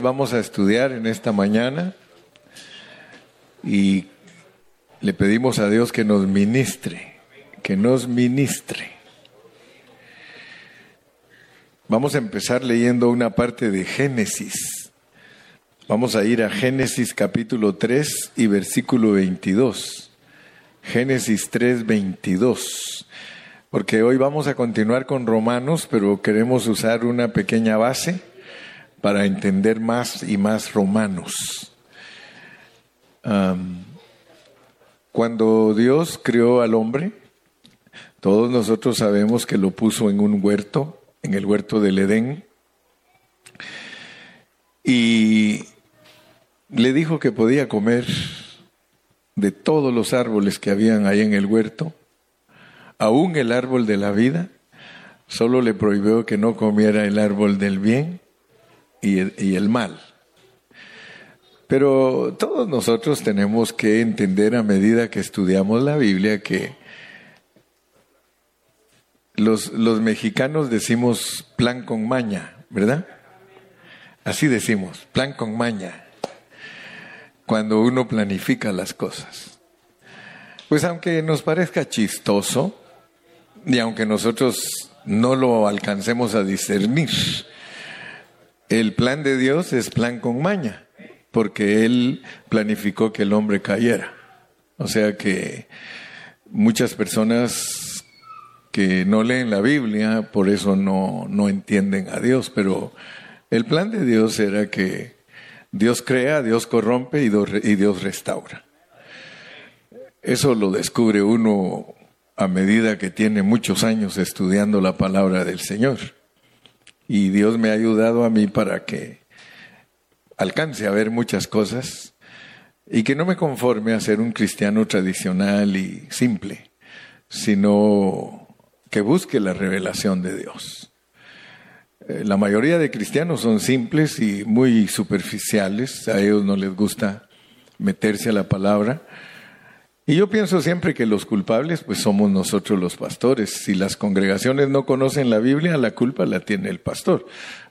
Vamos a estudiar en esta mañana y le pedimos a Dios que nos ministre, que nos ministre. Vamos a empezar leyendo una parte de Génesis. Vamos a ir a Génesis capítulo 3 y versículo 22. Génesis 3, 22. Porque hoy vamos a continuar con Romanos, pero queremos usar una pequeña base para entender más y más romanos. cuando Dios creó al hombre, todos nosotros sabemos que lo puso en un huerto, en el huerto del Edén, y le dijo que podía comer de todos los árboles que habían ahí en el huerto, aún el árbol de la vida, solo le prohibió que no comiera el árbol del bien y el, mal. Pero todos nosotros tenemos que entender a medida que estudiamos la Biblia que los, los, mexicanos decimos plan con maña, ¿verdad? Así decimos, plan con maña, cuando uno planifica las cosas. Pues aunque nos parezca chistoso, y aunque nosotros no lo alcancemos a discernir, el plan de Dios es plan con maña, porque Él planificó que el hombre cayera. O sea que muchas personas que no leen la Biblia, por eso no, no entienden a Dios, pero el plan de Dios era que Dios crea, Dios corrompe y Dios restaura. Eso lo descubre uno a medida que tiene muchos años estudiando la palabra del Señor. Y Dios me ha ayudado a mí para que alcance a ver muchas cosas y que no me conforme a ser un cristiano tradicional y simple, sino que busque la revelación de Dios. Eh, la mayoría de cristianos son simples y muy superficiales, a ellos no les gusta meterse a la palabra, y yo pienso siempre que los culpables pues somos nosotros los pastores. Si las congregaciones no conocen la Biblia, la culpa la tiene el pastor,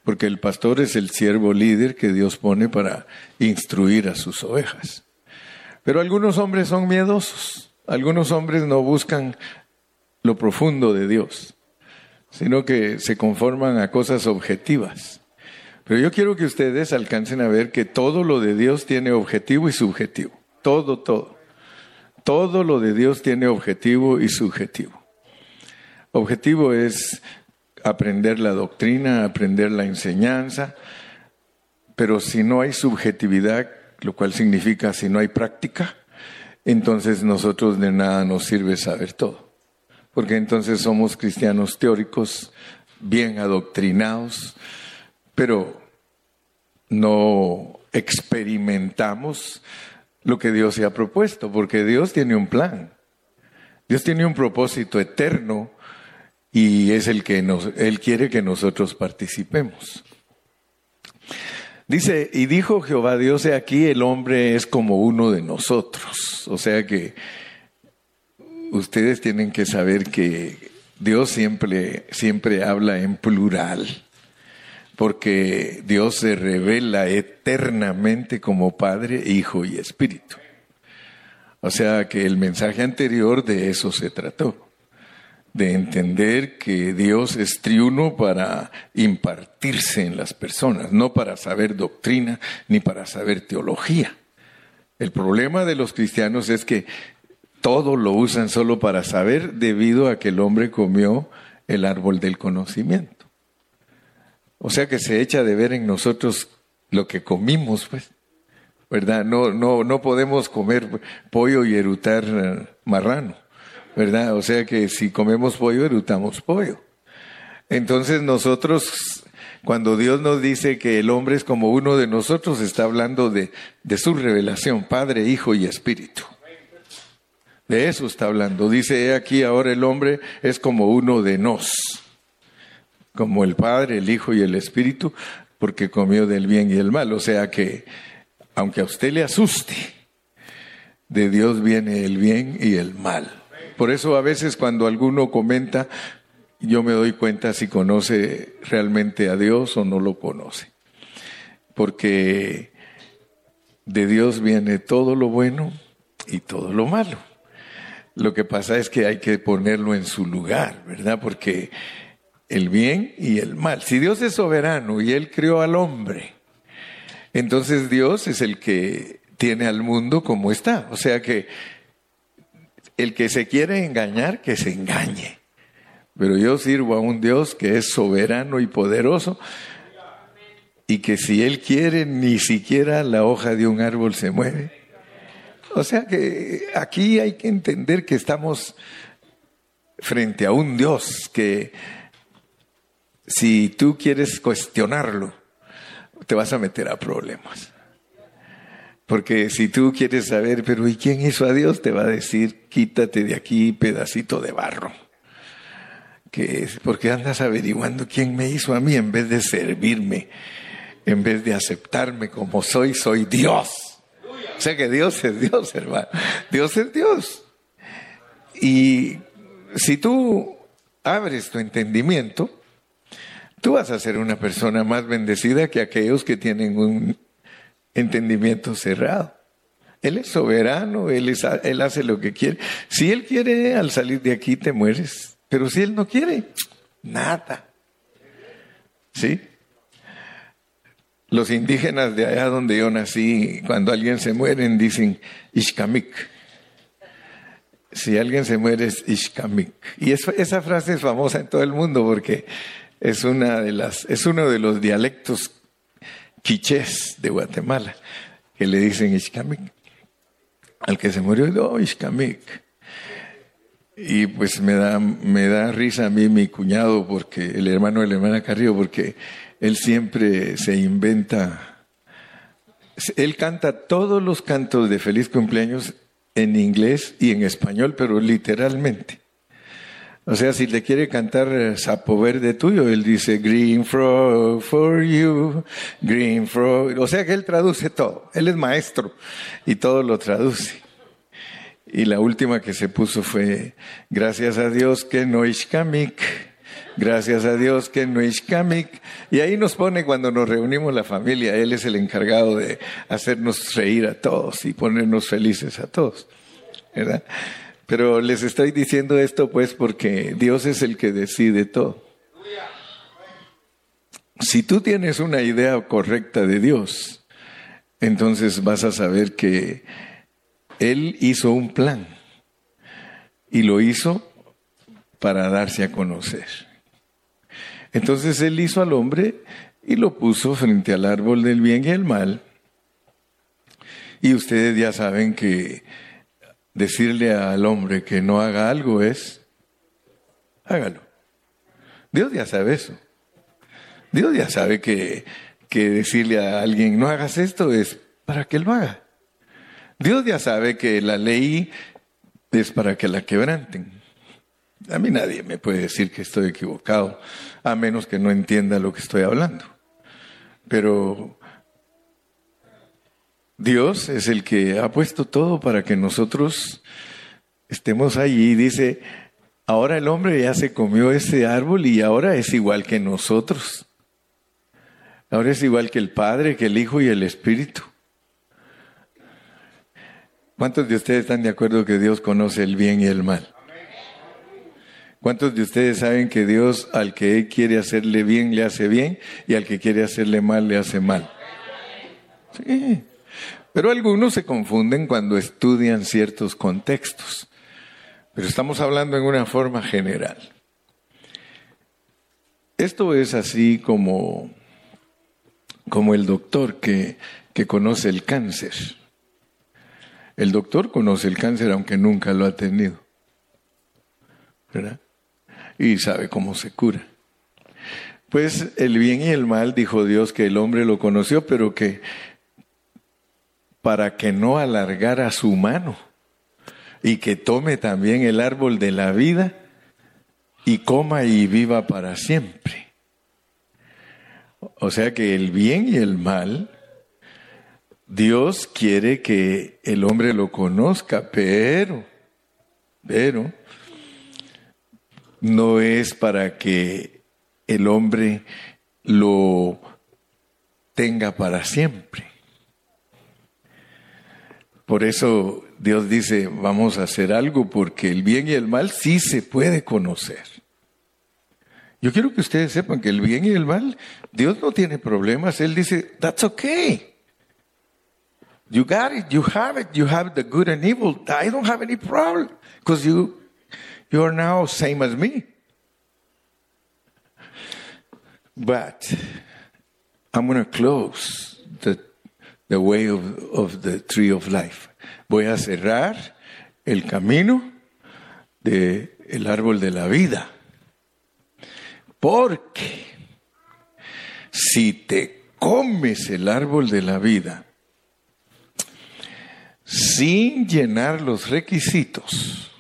porque el pastor es el siervo líder que Dios pone para instruir a sus ovejas. Pero algunos hombres son miedosos, algunos hombres no buscan lo profundo de Dios, sino que se conforman a cosas objetivas. Pero yo quiero que ustedes alcancen a ver que todo lo de Dios tiene objetivo y subjetivo, todo, todo. Todo lo de Dios tiene objetivo y subjetivo. Objetivo es aprender la doctrina, aprender la enseñanza, pero si no hay subjetividad, lo cual significa si no hay práctica, entonces nosotros de nada nos sirve saber todo. Porque entonces somos cristianos teóricos, bien adoctrinados, pero no experimentamos lo que Dios se ha propuesto, porque Dios tiene un plan. Dios tiene un propósito eterno y es el que nos, Él quiere que nosotros participemos. Dice, y dijo Jehová Dios, he aquí el hombre es como uno de nosotros. O sea que ustedes tienen que saber que Dios siempre, siempre habla en plural porque Dios se revela eternamente como Padre, Hijo y Espíritu. O sea que el mensaje anterior de eso se trató, de entender que Dios es triuno para impartirse en las personas, no para saber doctrina ni para saber teología. El problema de los cristianos es que todo lo usan solo para saber debido a que el hombre comió el árbol del conocimiento. O sea que se echa de ver en nosotros lo que comimos, pues. ¿Verdad? No, no, no podemos comer pollo y erutar eh, marrano. ¿Verdad? O sea que si comemos pollo, erutamos pollo. Entonces nosotros, cuando Dios nos dice que el hombre es como uno de nosotros, está hablando de, de su revelación, Padre, Hijo y Espíritu. De eso está hablando. Dice aquí ahora el hombre es como uno de nos como el Padre, el Hijo y el Espíritu, porque comió del bien y el mal. O sea que, aunque a usted le asuste, de Dios viene el bien y el mal. Por eso a veces cuando alguno comenta, yo me doy cuenta si conoce realmente a Dios o no lo conoce. porque de Dios viene todo lo bueno y todo lo malo. Lo que pasa es que hay que ponerlo en su lugar, ¿verdad? Porque el bien y el mal. Si Dios es soberano y Él creó al hombre, entonces Dios es el que tiene al mundo como está. O sea que el que se quiere engañar, que se engañe. Pero yo sirvo a un Dios que es soberano y poderoso y que si Él quiere, ni siquiera la hoja de un árbol se mueve. O sea que aquí hay que entender que estamos frente a un Dios que si tú quieres cuestionarlo, te vas a meter a problemas. Porque si tú quieres saber, pero ¿y quién hizo a Dios? Te va a decir, quítate de aquí, pedacito de barro. Porque andas averiguando quién me hizo a mí en vez de servirme, en vez de aceptarme como soy, soy Dios. O sea que Dios es Dios, hermano. Dios es Dios. Y si tú abres tu entendimiento, tú vas a ser una persona más bendecida que aquellos que tienen un entendimiento cerrado. Él es soberano, él, él hace lo que quiere. Si Él quiere, al salir de aquí te mueres. Pero si Él no quiere, nada. ¿Sí? Los indígenas de allá donde yo nací, cuando alguien se muere, dicen Ishkamik. Si alguien se muere es Ishkamik. Y esa frase es famosa en todo el mundo porque es, una de las, es uno de los dialectos quichés de Guatemala, que le dicen Ishkamik. Al que se murió, oh, Ishkamik. Y pues me da, me da risa a mí mi cuñado, porque el hermano de la hermana Carrillo, porque él siempre se inventa, él canta todos los cantos de feliz cumpleaños en inglés y en español, pero literalmente. O sea, si le quiere cantar eh, Sapo Verde tuyo, él dice Green Frog for you, Green Frog. O sea que él traduce todo. Él es maestro y todo lo traduce. Y la última que se puso fue Gracias a Dios que no es kamik. Gracias a Dios que no es kamik. Y ahí nos pone cuando nos reunimos la familia. Él es el encargado de hacernos reír a todos y ponernos felices a todos. ¿Verdad? Pero les estoy diciendo esto pues porque Dios es el que decide todo. Si tú tienes una idea correcta de Dios, entonces vas a saber que Él hizo un plan y lo hizo para darse a conocer. Entonces Él hizo al hombre y lo puso frente al árbol del bien y el mal. Y ustedes ya saben que decirle al hombre que no haga algo es, hágalo. Dios ya sabe eso. Dios ya sabe que, que decirle a alguien no hagas esto es para que lo haga. Dios ya sabe que la ley es para que la quebranten. A mí nadie me puede decir que estoy equivocado, a menos que no entienda lo que estoy hablando. Pero Dios es el que ha puesto todo para que nosotros estemos allí. Dice, ahora el hombre ya se comió ese árbol y ahora es igual que nosotros. Ahora es igual que el Padre, que el Hijo y el Espíritu. ¿Cuántos de ustedes están de acuerdo que Dios conoce el bien y el mal? ¿Cuántos de ustedes saben que Dios al que quiere hacerle bien le hace bien y al que quiere hacerle mal le hace mal? Sí. Pero algunos se confunden cuando estudian ciertos contextos. Pero estamos hablando en una forma general. Esto es así como, como el doctor que, que conoce el cáncer. El doctor conoce el cáncer aunque nunca lo ha tenido. ¿Verdad? Y sabe cómo se cura. Pues el bien y el mal, dijo Dios, que el hombre lo conoció, pero que para que no alargara su mano y que tome también el árbol de la vida y coma y viva para siempre. O sea que el bien y el mal, Dios quiere que el hombre lo conozca, pero, pero, no es para que el hombre lo tenga para siempre. Por eso Dios dice, vamos a hacer algo porque el bien y el mal sí se puede conocer. Yo quiero que ustedes sepan que el bien y el mal, Dios no tiene problemas. Él dice, that's okay. You got it, you have it, you have the good and evil. I don't have any problem because you, you are now same as me. But I'm going to close the the way of, of the tree of life. Voy a cerrar el camino del el árbol de la vida. Porque si te comes el árbol de la vida sin llenar los requisitos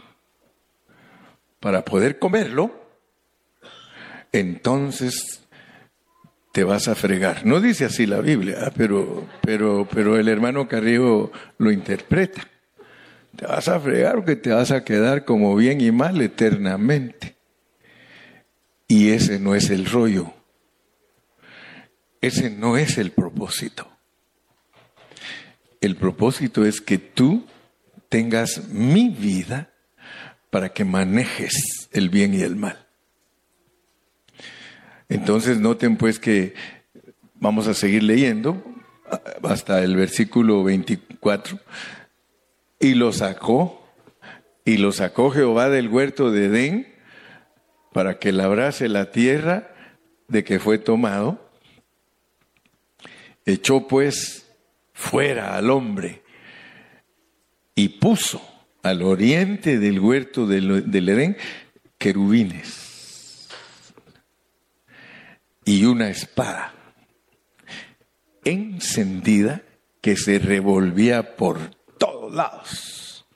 para poder comerlo, entonces te vas a fregar. No dice así la Biblia, ¿ah? pero, pero, pero el hermano Carrillo lo interpreta. Te vas a fregar porque te vas a quedar como bien y mal eternamente. Y ese no es el rollo. Ese no es el propósito. El propósito es que tú tengas mi vida para que manejes el bien y el mal. Entonces noten pues que vamos a seguir leyendo hasta el versículo 24. Y lo sacó, y lo sacó Jehová del huerto de Edén para que labrase la tierra de que fue tomado. Echó pues fuera al hombre y puso al oriente del huerto del, del Edén querubines y una espada encendida que se revolvía por todos lados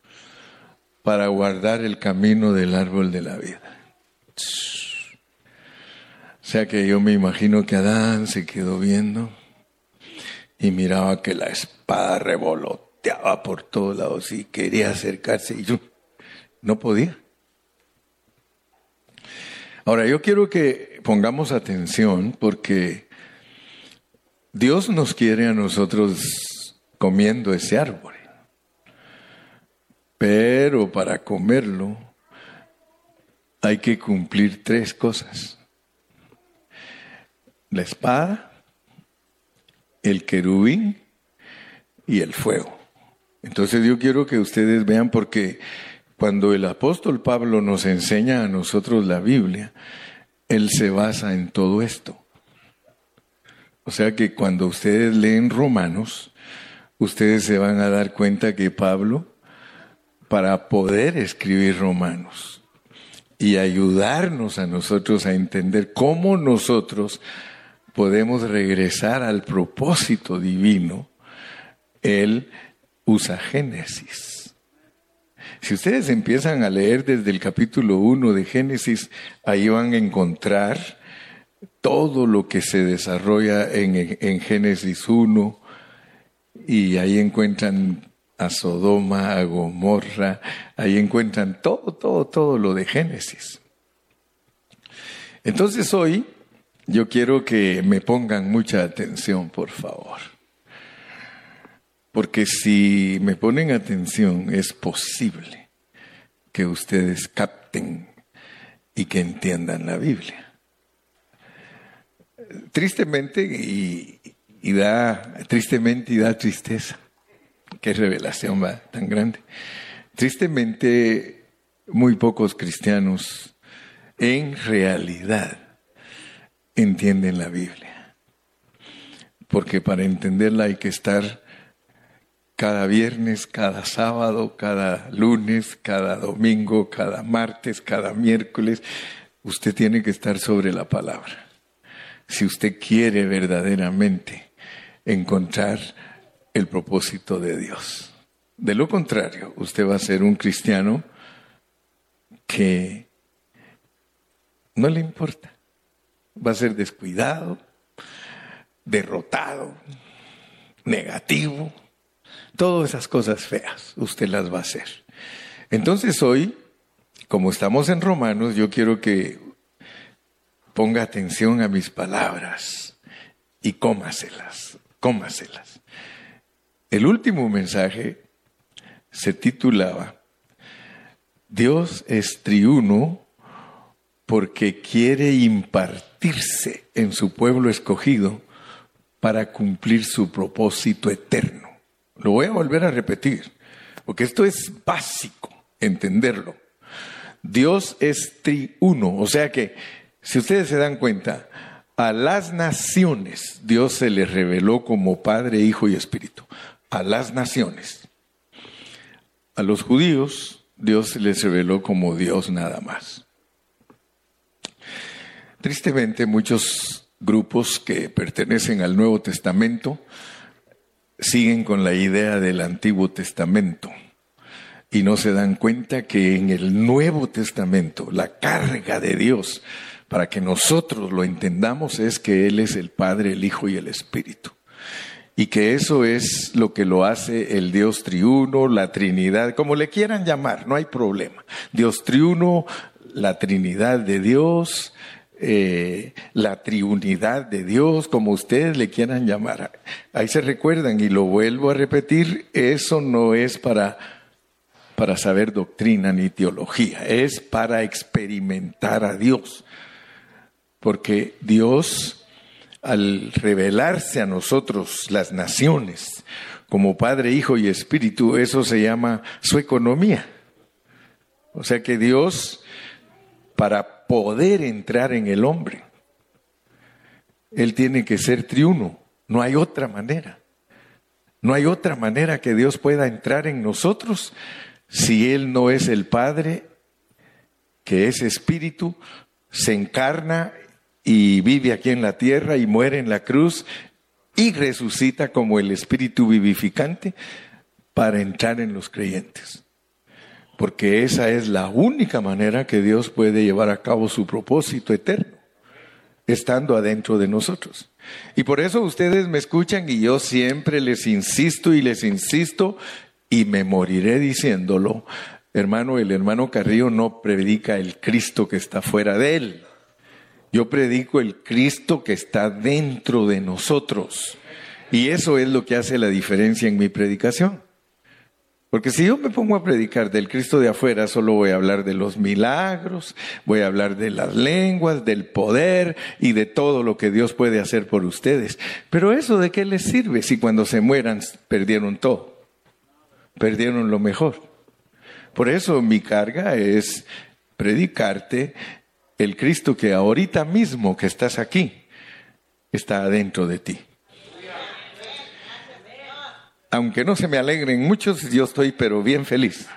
para guardar el camino del árbol de la vida. O sea que yo me imagino que Adán se quedó viendo y miraba que la espada revoloteaba por todos lados y quería acercarse y yo no podía. Ahora, yo quiero que pongamos atención porque Dios nos quiere a nosotros comiendo ese árbol. Pero para comerlo hay que cumplir tres cosas. La espada, el querubín y el fuego. Entonces yo quiero que ustedes vean porque cuando el apóstol Pablo nos enseña a nosotros la Biblia, él se basa en todo esto. O sea que cuando ustedes leen Romanos, ustedes se van a dar cuenta que Pablo, para poder escribir Romanos y ayudarnos a nosotros a entender cómo nosotros podemos regresar al propósito divino, él usa Génesis. Si ustedes empiezan a leer desde el capítulo 1 de Génesis, ahí van a encontrar todo lo que se desarrolla en, Génesis 1 y ahí encuentran a Sodoma, a Gomorra, ahí encuentran todo, todo, todo lo de Génesis. Entonces hoy yo quiero que me pongan mucha atención, por favor. Porque si me ponen atención, es posible que ustedes capten y que entiendan la Biblia. Tristemente y, da tristemente y da tristeza. Qué revelación va tan grande. Tristemente muy pocos cristianos en realidad entienden la Biblia. Porque para entenderla hay que estar cada viernes, cada sábado, cada lunes, cada domingo, cada martes, cada miércoles. Usted tiene que estar sobre la palabra. Si usted quiere verdaderamente encontrar el propósito de Dios. De lo contrario, usted va a ser un cristiano que no le importa. Va a ser descuidado, derrotado, negativo, Todas esas cosas feas usted las va a hacer. Entonces hoy, como estamos en Romanos, yo quiero que ponga atención a mis palabras y cómaselas, cómaselas. El último mensaje se titulaba Dios es triuno porque quiere impartirse en su pueblo escogido para cumplir su propósito eterno. Lo voy a volver a repetir, porque esto es básico, entenderlo. Dios es triuno, o sea que, si ustedes se dan cuenta, a las naciones Dios se les reveló como Padre, Hijo y Espíritu. A las naciones. A los judíos Dios se les reveló como Dios nada más. Tristemente, muchos grupos que pertenecen al Nuevo Testamento siguen con la idea del Antiguo Testamento y no se dan cuenta que en el Nuevo Testamento la carga de Dios para que nosotros lo entendamos es que Él es el Padre, el Hijo y el Espíritu. Y que eso es lo que lo hace el Dios triuno, la Trinidad, como le quieran llamar, no hay problema. Dios triuno, la Trinidad de Dios, eh, la triunidad de Dios, como ustedes le quieran llamar. Ahí se recuerdan y lo vuelvo a repetir, eso no es para, para saber doctrina ni teología, es para experimentar a Dios. Porque Dios, al revelarse a nosotros las naciones, como Padre, Hijo y Espíritu, eso se llama su economía. O sea que Dios, para poder entrar en el hombre. Él tiene que ser triuno, no hay otra manera. No hay otra manera que Dios pueda entrar en nosotros si Él no es el Padre, que es espíritu, se encarna y vive aquí en la tierra y muere en la cruz y resucita como el espíritu vivificante para entrar en los creyentes porque esa es la única manera que Dios puede llevar a cabo su propósito eterno, estando adentro de nosotros. Y por eso ustedes me escuchan y yo siempre les insisto y les insisto y me moriré diciéndolo, hermano, el hermano Carrillo no predica el Cristo que está fuera de él. Yo predico el Cristo que está dentro de nosotros. Y eso es lo que hace la diferencia en mi predicación. Porque si yo me pongo a predicar del Cristo de afuera, solo voy a hablar de los milagros, voy a hablar de las lenguas, del poder y de todo lo que Dios puede hacer por ustedes. Pero eso de qué les sirve si cuando se mueran perdieron todo? Perdieron lo mejor. Por eso mi carga es predicarte el Cristo que ahorita mismo que estás aquí está adentro de ti aunque no se me alegren muchos, yo estoy pero bien feliz.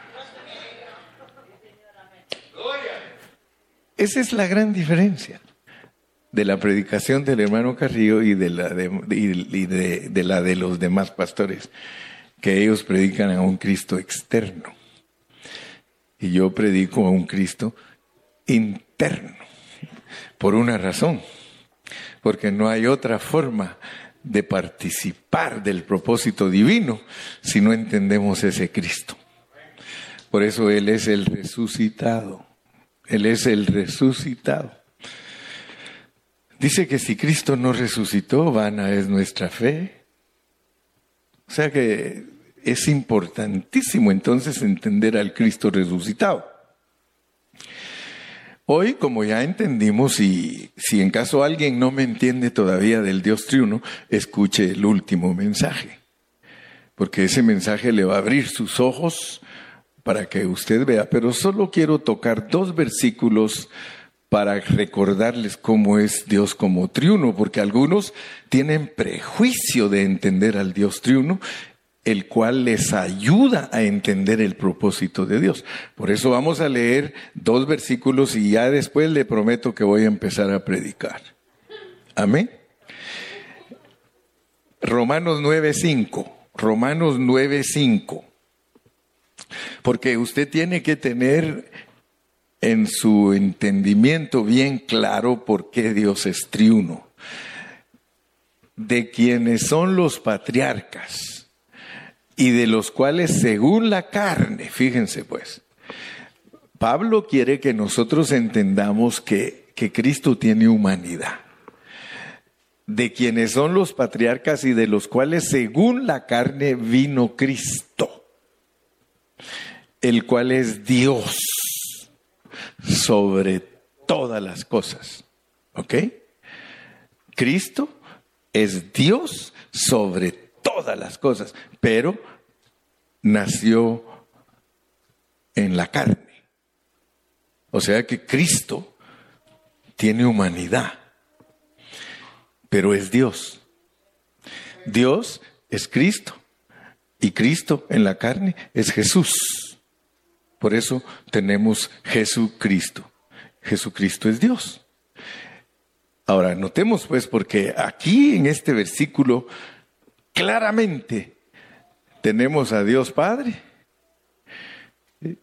Esa es la gran diferencia de la predicación del hermano Carrillo y de la de, de, la de los demás pastores, que ellos predican a un Cristo externo. Y yo predico a un Cristo interno, por una razón, porque no hay otra forma de participar del propósito divino si no entendemos ese Cristo. Por eso Él es el resucitado. Él es el resucitado. Dice que si Cristo no resucitó, vana es nuestra fe. O sea que es importantísimo entonces entender al Cristo resucitado. Hoy, como ya entendimos, y si en caso alguien no me entiende todavía del Dios triuno, escuche el último mensaje, porque ese mensaje le va a abrir sus ojos para que usted vea, pero solo quiero tocar dos versículos para recordarles cómo es Dios como triuno, porque algunos tienen prejuicio de entender al Dios triuno el cual les ayuda a entender el propósito de Dios. Por eso vamos a leer dos versículos y ya después le prometo que voy a empezar a predicar. Amén. Romanos 9:5. Romanos 9:5. Porque usted tiene que tener en su entendimiento bien claro por qué Dios es triuno. De quienes son los patriarcas y de los cuales según la carne, fíjense pues, Pablo quiere que nosotros entendamos que, que Cristo tiene humanidad. de quienes son los patriarcas y de los cuales según la carne vino Cristo, el cual es Dios sobre todas las cosas. ¿Ok? Cristo es Dios sobre todas las cosas, pero nació en la carne. O sea que Cristo tiene humanidad, pero es Dios. Dios es Cristo y Cristo en la carne es Jesús. Por eso tenemos Jesucristo. Jesucristo es Dios. Ahora, notemos pues, porque aquí en este versículo claramente tenemos a Dios Padre,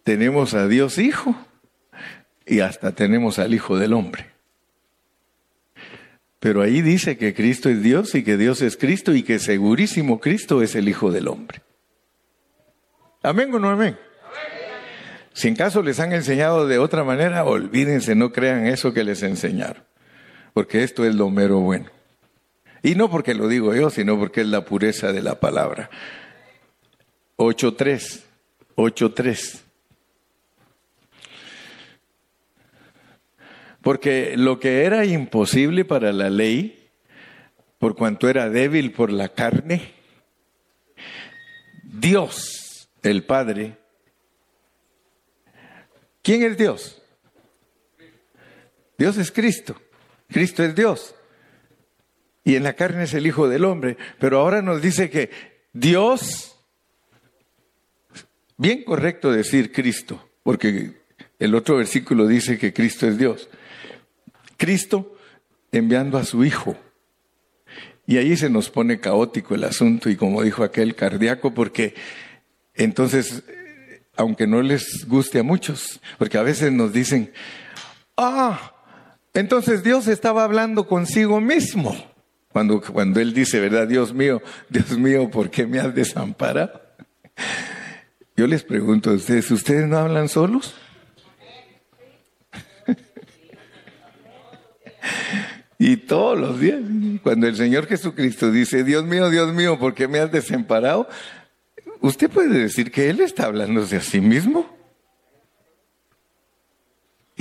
tenemos a Dios Hijo y hasta tenemos al Hijo del Hombre. Pero ahí dice que Cristo es Dios y que Dios es Cristo y que segurísimo Cristo es el Hijo del Hombre. ¿Amén o no amén? Si en caso les han enseñado de otra manera, olvídense, no crean eso que les enseñaron, porque esto es lo mero bueno. Y no porque lo digo yo, sino porque es la pureza de la palabra. 8.3, 8.3. Porque lo que era imposible para la ley, por cuanto era débil por la carne, Dios, el Padre, ¿Quién es Dios? Dios es Cristo. Cristo es Dios. Y en la carne es el Hijo del Hombre. Pero ahora nos dice que Dios, bien correcto decir Cristo, porque el otro versículo dice que Cristo es Dios. Cristo enviando a su Hijo. Y ahí se nos pone caótico el asunto y como dijo aquel cardíaco, porque entonces aunque no les guste a muchos, porque a veces nos dicen, ah, entonces Dios estaba hablando consigo mismo. Cuando, cuando Él dice, ¿verdad? Dios mío, Dios mío, ¿por qué me has desamparado? Yo les pregunto a ustedes, ¿ustedes no hablan solos? y todos los días, cuando el Señor Jesucristo dice, Dios mío, Dios mío, ¿por qué me has desamparado? ¿Usted puede decir que Él está hablándose a sí mismo?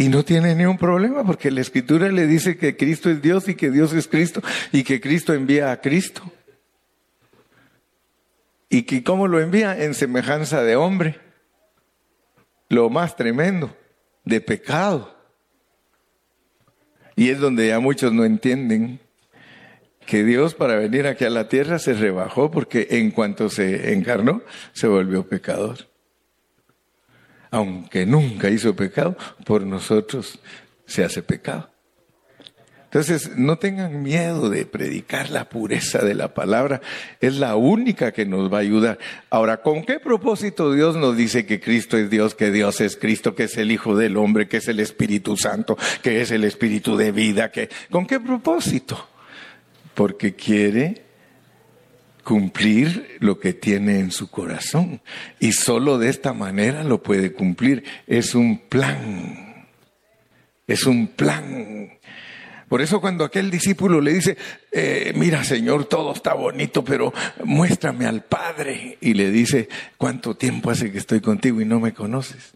Y no tiene ningún problema porque la escritura le dice que Cristo es Dios y que Dios es Cristo y que Cristo envía a Cristo. ¿Y que cómo lo envía? En semejanza de hombre. Lo más tremendo, de pecado. Y es donde ya muchos no entienden que Dios para venir aquí a la tierra se rebajó porque en cuanto se encarnó se volvió pecador. Aunque nunca hizo pecado, por nosotros se hace pecado. Entonces, no tengan miedo de predicar la pureza de la palabra. Es la única que nos va a ayudar. Ahora, ¿con qué propósito Dios nos dice que Cristo es Dios, que Dios es Cristo, que es el Hijo del Hombre, que es el Espíritu Santo, que es el Espíritu de vida? Que, ¿Con qué propósito? porque quiere cumplir lo que tiene en su corazón. Y solo de esta manera lo puede cumplir. Es un plan. Es un plan. Por eso cuando aquel discípulo le dice, eh, mira Señor, todo está bonito, pero muéstrame al Padre. Y le dice, ¿cuánto tiempo hace que estoy contigo y no me conoces?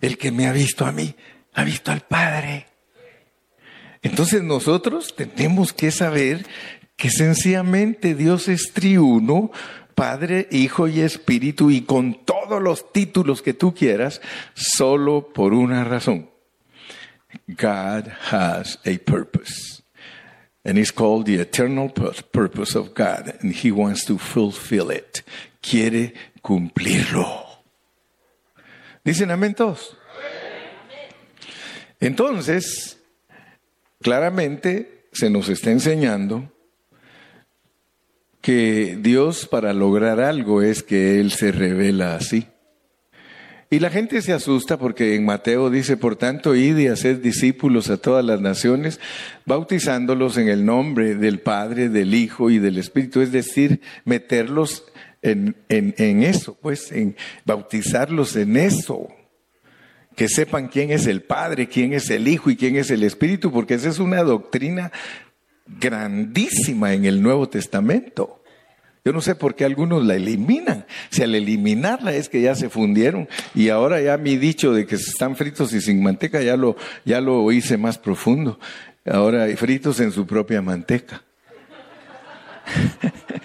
El que me ha visto a mí, ha visto al Padre. Entonces nosotros tenemos que saber que sencillamente Dios es triuno, Padre, Hijo y Espíritu, y con todos los títulos que tú quieras, solo por una razón. God has a purpose. And it's called the eternal purpose of God, and He wants to fulfill it. Quiere cumplirlo. ¿Dicen amén todos? Entonces, Claramente se nos está enseñando que Dios para lograr algo es que Él se revela así. Y la gente se asusta porque en Mateo dice, por tanto, id y haced discípulos a todas las naciones, bautizándolos en el nombre del Padre, del Hijo y del Espíritu, es decir, meterlos en, en, en eso, pues, en bautizarlos en eso que sepan quién es el Padre, quién es el Hijo y quién es el Espíritu, porque esa es una doctrina grandísima en el Nuevo Testamento. Yo no sé por qué algunos la eliminan. Si al eliminarla es que ya se fundieron y ahora ya mi dicho de que están fritos y sin manteca ya lo, ya lo hice más profundo. Ahora fritos en su propia manteca.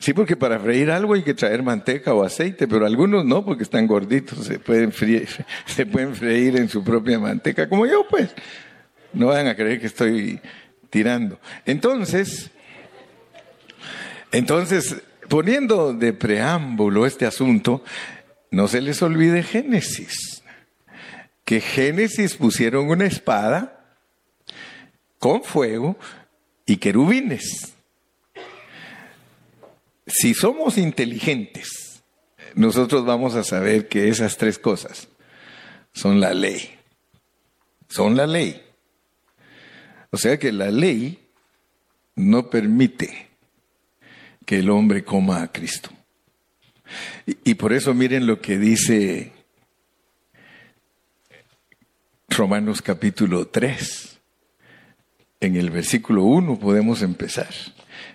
Sí, porque para freír algo hay que traer manteca o aceite, pero algunos no, porque están gorditos, se pueden, freír, se pueden freír en su propia manteca, como yo, pues. No van a creer que estoy tirando. Entonces, entonces, poniendo de preámbulo este asunto, no se les olvide Génesis, que Génesis pusieron una espada con fuego y querubines. Si somos inteligentes, nosotros vamos a saber que esas tres cosas son la ley. Son la ley. O sea que la ley no permite que el hombre coma a Cristo. Y, por eso miren lo que dice Romanos capítulo 3. En el versículo 1 podemos empezar.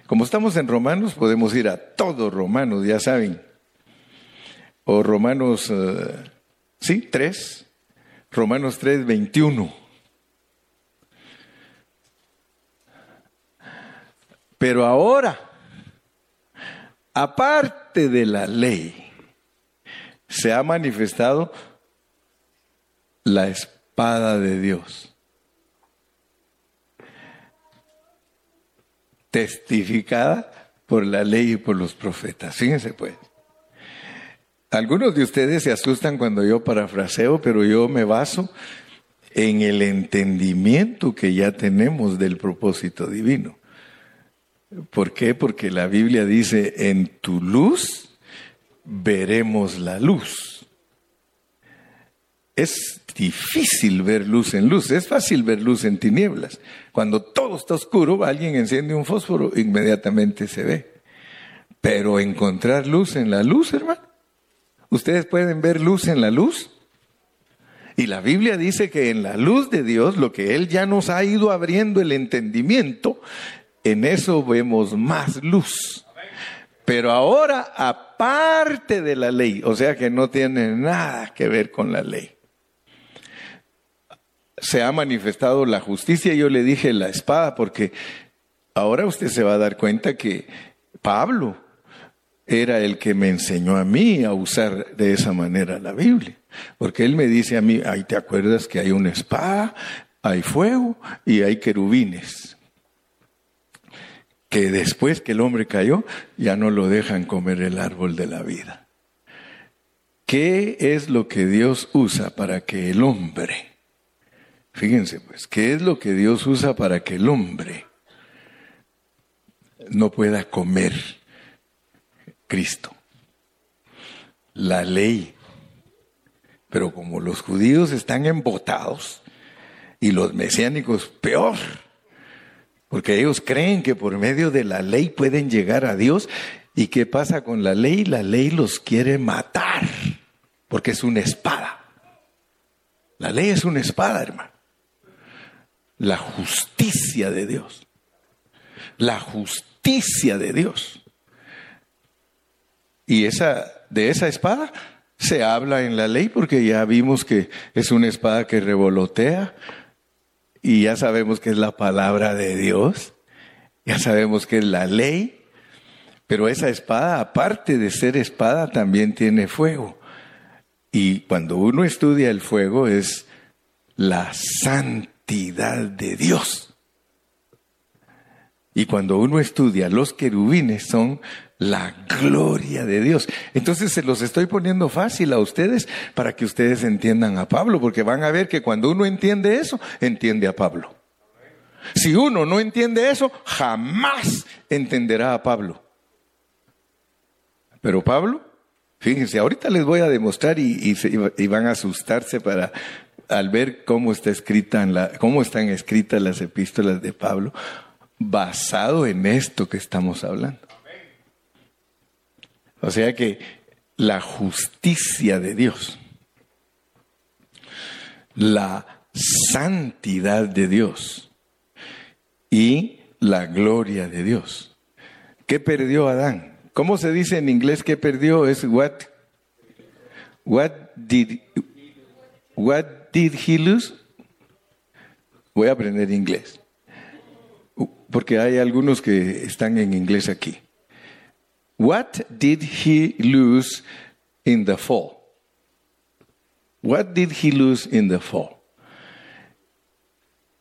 Como estamos en Romanos, podemos ir a todo Romanos, ya saben. O Romanos, eh, sí, 3. Romanos 3, 21. Pero ahora, aparte de la ley, se ha manifestado la espada de Dios testificada por la ley y por los profetas. Fíjense pues. Algunos de ustedes se asustan cuando yo parafraseo, pero yo me baso en el entendimiento que ya tenemos del propósito divino. ¿Por qué? Porque la Biblia dice, en tu luz veremos la luz. Es difícil ver luz en luz, es fácil ver luz en tinieblas. Cuando todo está oscuro, alguien enciende un fósforo, inmediatamente se ve. Pero encontrar luz en la luz, hermano. ¿Ustedes pueden ver luz en la luz? Y la Biblia dice que en la luz de Dios, lo que Él ya nos ha ido abriendo el entendimiento, en eso vemos más luz. Pero ahora, aparte de la ley, o sea que no tiene nada que ver con la ley se ha manifestado la justicia. Yo le dije la espada porque ahora usted se va a dar cuenta que Pablo era el que me enseñó a mí a usar de esa manera la Biblia. Porque él me dice a mí, ahí te acuerdas que hay una espada, hay fuego y hay querubines. Que después que el hombre cayó, ya no lo dejan comer el árbol de la vida. ¿Qué es lo que Dios usa para que el hombre Fíjense, pues, ¿qué es lo que Dios usa para que el hombre no pueda comer Cristo? La ley. Pero como los judíos están embotados y los mesiánicos peor, porque ellos creen que por medio de la ley pueden llegar a Dios. ¿Y qué pasa con la ley? La ley los quiere matar, porque es una espada. La ley es una espada, hermano la justicia de Dios. La justicia de Dios. Y esa, de esa espada se habla en la ley porque ya vimos que es una espada que revolotea y ya sabemos que es la palabra de Dios, ya sabemos que es la ley, pero esa espada, aparte de ser espada, también tiene fuego. Y cuando uno estudia el fuego es la santa de Dios. Y cuando uno estudia, los querubines son la gloria de Dios. Entonces se los estoy poniendo fácil a ustedes para que ustedes entiendan a Pablo, porque van a ver que cuando uno entiende eso, entiende a Pablo. Si uno no entiende eso, jamás entenderá a Pablo. Pero Pablo, fíjense, ahorita les voy a demostrar y, y van a asustarse para al ver cómo, está escrita en la, cómo están escritas las epístolas de Pablo, basado en esto que estamos hablando. O sea que la justicia de Dios, la santidad de Dios y la gloria de Dios. ¿Qué perdió Adán? ¿Cómo se dice en inglés que perdió? Es what? What did, what did he lose? Voy a aprender inglés. Porque hay algunos que están en inglés aquí. What did he lose in the fall? What did he lose in the fall?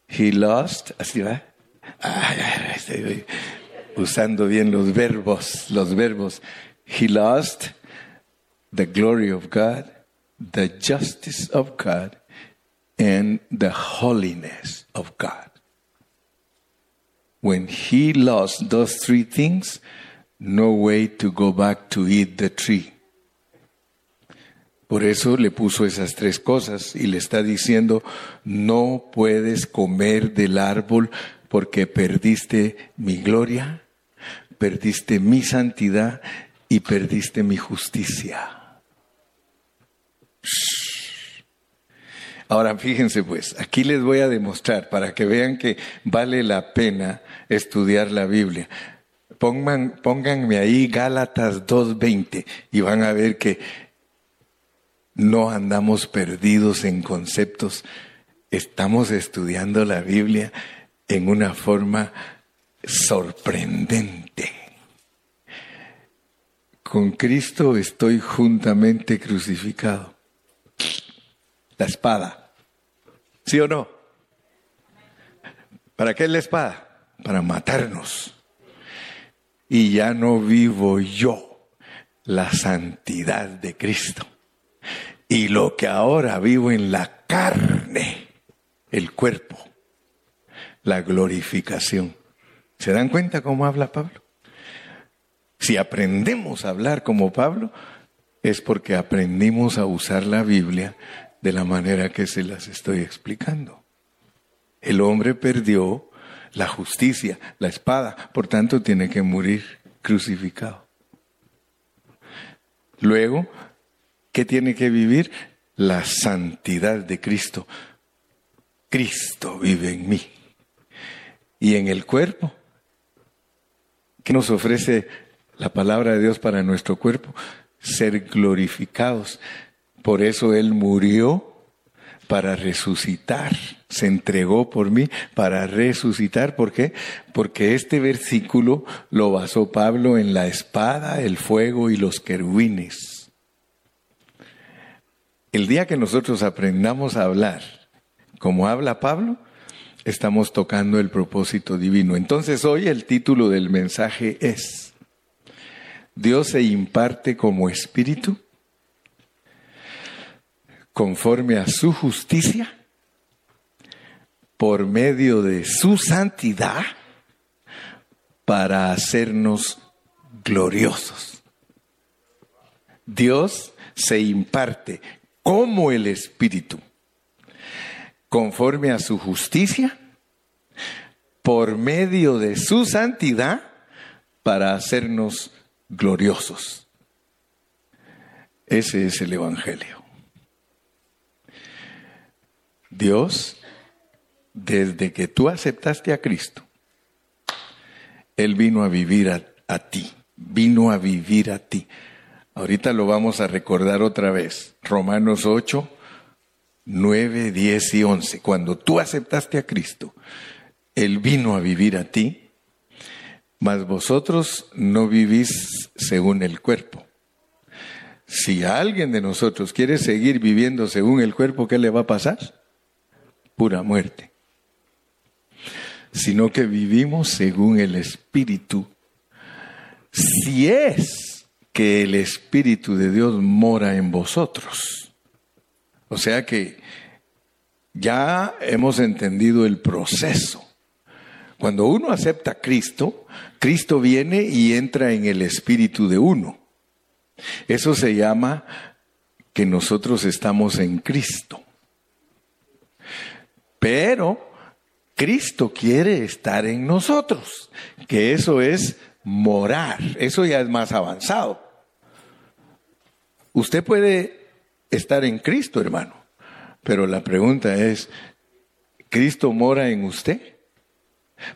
He lost, así va. usando bien los verbos, los verbos. He lost the glory of God, the justice of God, and the holiness of God. When he lost those three things, no way to go back to eat the tree. Por eso le puso esas tres cosas y le está diciendo, no puedes comer del árbol porque perdiste mi gloria, perdiste mi santidad y perdiste mi justicia. Ahora fíjense pues, aquí les voy a demostrar para que vean que vale la pena estudiar la Biblia. Pongan, pónganme ahí Gálatas 2.20 y van a ver que no andamos perdidos en conceptos, estamos estudiando la Biblia en una forma sorprendente. Con Cristo estoy juntamente crucificado. La espada. ¿Sí o no? ¿Para qué es la espada? Para matarnos. Y ya no vivo yo la santidad de Cristo y lo que ahora vivo en la carne, el cuerpo, la glorificación. ¿Se dan cuenta cómo habla Pablo? Si aprendemos a hablar como Pablo, es porque aprendimos a usar la Biblia de la manera que se las estoy explicando. El hombre perdió la justicia, la espada, por tanto tiene que morir crucificado. Luego ¿Qué tiene que vivir? La santidad de Cristo. Cristo vive en mí. Y en el cuerpo. ¿Qué nos ofrece la palabra de Dios para nuestro cuerpo? Ser glorificados. Por eso Él murió para resucitar. Se entregó por mí para resucitar. ¿Por qué? Porque este versículo lo basó Pablo en la espada, el fuego y los querubines. El día que nosotros aprendamos a hablar como habla Pablo, estamos tocando el propósito divino. Entonces hoy el título del mensaje es, Dios se imparte como espíritu conforme a su justicia por medio de su santidad para hacernos gloriosos. Dios se imparte como el Espíritu, conforme a su justicia, por medio de su santidad, para hacernos gloriosos. Ese es el Evangelio. Dios, desde que tú aceptaste a Cristo, Él vino a vivir a, ti, vino a vivir a ti. Ahorita lo vamos a recordar otra vez. Romanos 8, 9, 10 y 11. Cuando tú aceptaste a Cristo, Él vino a vivir a ti, mas vosotros no vivís según el cuerpo. Si alguien de nosotros quiere seguir viviendo según el cuerpo, ¿qué le va a pasar? Pura muerte. Sino que vivimos según el Espíritu. Si es que el Espíritu de Dios mora en vosotros. O sea que ya hemos entendido el proceso. Cuando uno acepta a Cristo, Cristo viene y entra en el espíritu de uno. Eso se llama que nosotros estamos en Cristo. Pero Cristo quiere estar en nosotros, que eso es morar, eso ya es más avanzado. Usted puede estar en Cristo, hermano, pero la pregunta es, ¿Cristo mora en usted?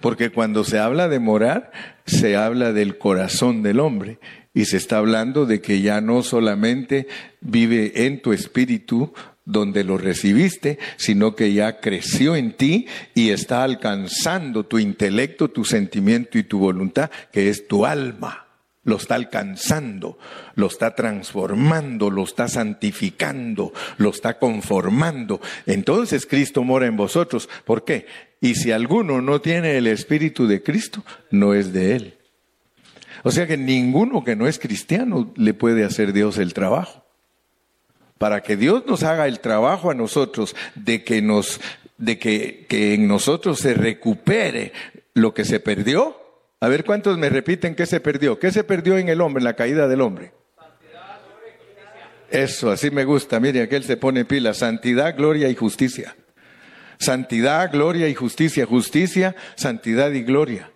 Porque cuando se habla de morar, se habla del corazón del hombre y se está hablando de que ya no solamente vive en tu espíritu donde lo recibiste, sino que ya creció en ti y está alcanzando tu intelecto, tu sentimiento y tu voluntad, que es tu alma lo está alcanzando, lo está transformando, lo está santificando, lo está conformando. Entonces Cristo mora en vosotros. ¿Por qué? Y si alguno no tiene el Espíritu de Cristo, no es de Él. O sea que ninguno que no es cristiano le puede hacer Dios el trabajo. Para que Dios nos haga el trabajo a nosotros de que nos, de que, que en nosotros se recupere lo que se perdió, a ver cuántos me repiten qué se perdió. ¿Qué se perdió en el hombre, en la caída del hombre? Eso, así me gusta. Mire, aquel se pone pila. Santidad, gloria y justicia. Santidad, gloria y justicia. Justicia, santidad y gloria.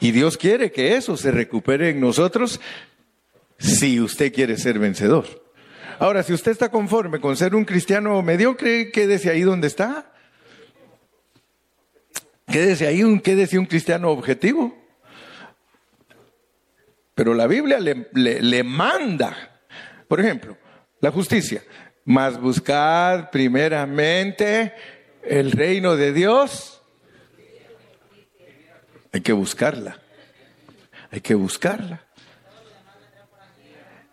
Y Dios quiere que eso se recupere en nosotros si usted quiere ser vencedor. Ahora, si usted está conforme con ser un cristiano mediocre, quédese ahí donde está. Quédese ahí, un, quédese un cristiano objetivo. Pero la Biblia le, le, manda, por ejemplo, la justicia, más buscar primeramente el reino de Dios. Hay que buscarla. Hay que buscarla.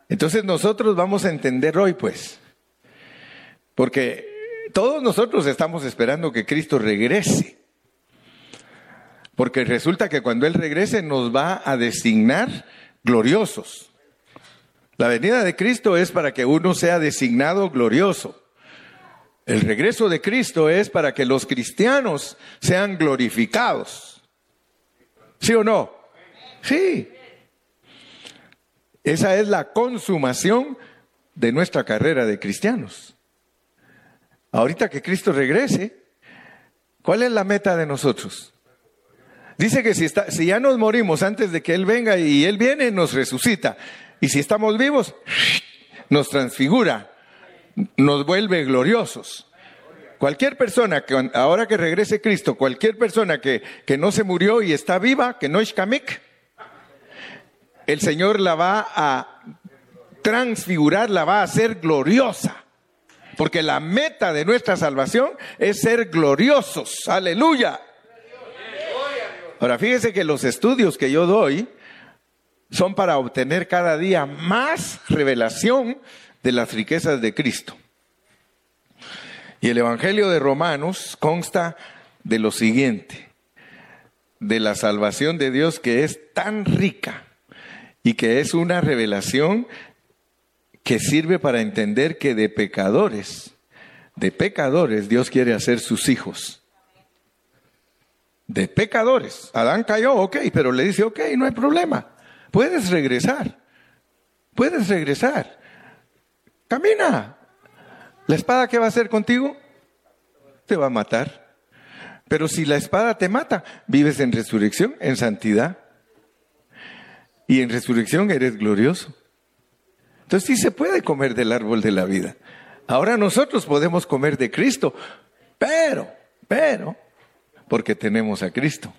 Entonces nosotros vamos a entender hoy, pues, porque todos nosotros estamos esperando que Cristo regrese. Porque resulta que cuando Él regrese nos va a designar gloriosos. La venida de Cristo es para que uno sea designado glorioso. El regreso de Cristo es para que los cristianos sean glorificados. ¿Sí o no? Sí. Esa es la consumación de nuestra carrera de cristianos. Ahorita que Cristo regrese, ¿cuál es la meta de nosotros? Dice que si, ya nos morimos antes de que Él venga y Él viene, nos resucita. Y si estamos vivos, nos transfigura, nos vuelve gloriosos. Cualquier persona que ahora que regrese Cristo, cualquier persona que, que no se murió y está viva, que no es kamik, el Señor la va a transfigurar, la va a hacer gloriosa. Porque la meta de nuestra salvación es ser gloriosos. Aleluya. Ahora, fíjese que los estudios que yo doy son para obtener cada día más revelación de las riquezas de Cristo. Y el Evangelio de Romanos consta de lo siguiente, de la salvación de Dios que es tan rica y que es una revelación que sirve para entender que de pecadores, de pecadores Dios quiere hacer sus hijos de pecadores. Adán cayó, ok, pero le dice, ok, no hay problema, puedes regresar, puedes regresar. Camina. ¿La espada qué va a hacer contigo? Te va a matar. Pero si la espada te mata, vives en resurrección, en santidad. Y en resurrección eres glorioso. Entonces sí se puede comer del árbol de la vida. Ahora nosotros podemos comer de Cristo, pero, pero, porque tenemos a Cristo.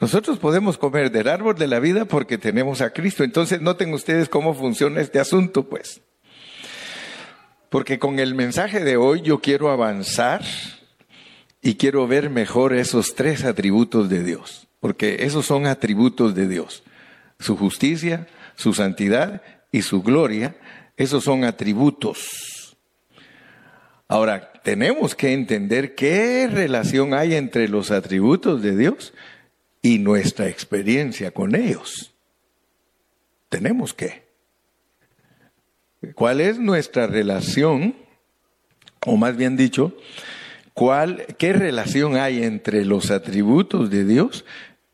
Nosotros podemos comer del árbol de la vida porque tenemos a Cristo. Entonces noten ustedes cómo funciona este asunto, pues. Porque con el mensaje de hoy yo quiero avanzar y quiero ver mejor esos tres atributos de Dios. Porque esos son atributos de Dios. Su justicia, su santidad y su gloria. Esos son atributos. Ahora, tenemos que entender qué relación hay entre los atributos de Dios y nuestra experiencia con ellos. Tenemos que. ¿Cuál es nuestra relación? O más bien dicho, ¿cuál, ¿qué relación hay entre los atributos de Dios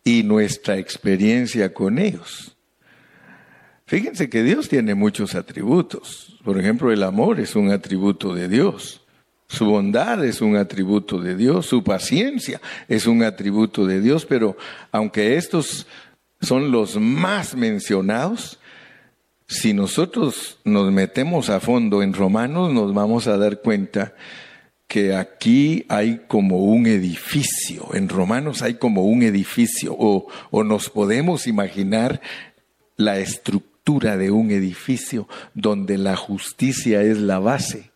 y nuestra experiencia con ellos? Fíjense que Dios tiene muchos atributos. Por ejemplo, el amor es un atributo de Dios. Su bondad es un atributo de Dios, su paciencia es un atributo de Dios, pero aunque estos son los más mencionados, si nosotros nos metemos a fondo en Romanos, nos vamos a dar cuenta que aquí hay como un edificio, en Romanos hay como un edificio, o, o nos podemos imaginar la estructura de un edificio donde la justicia es la base,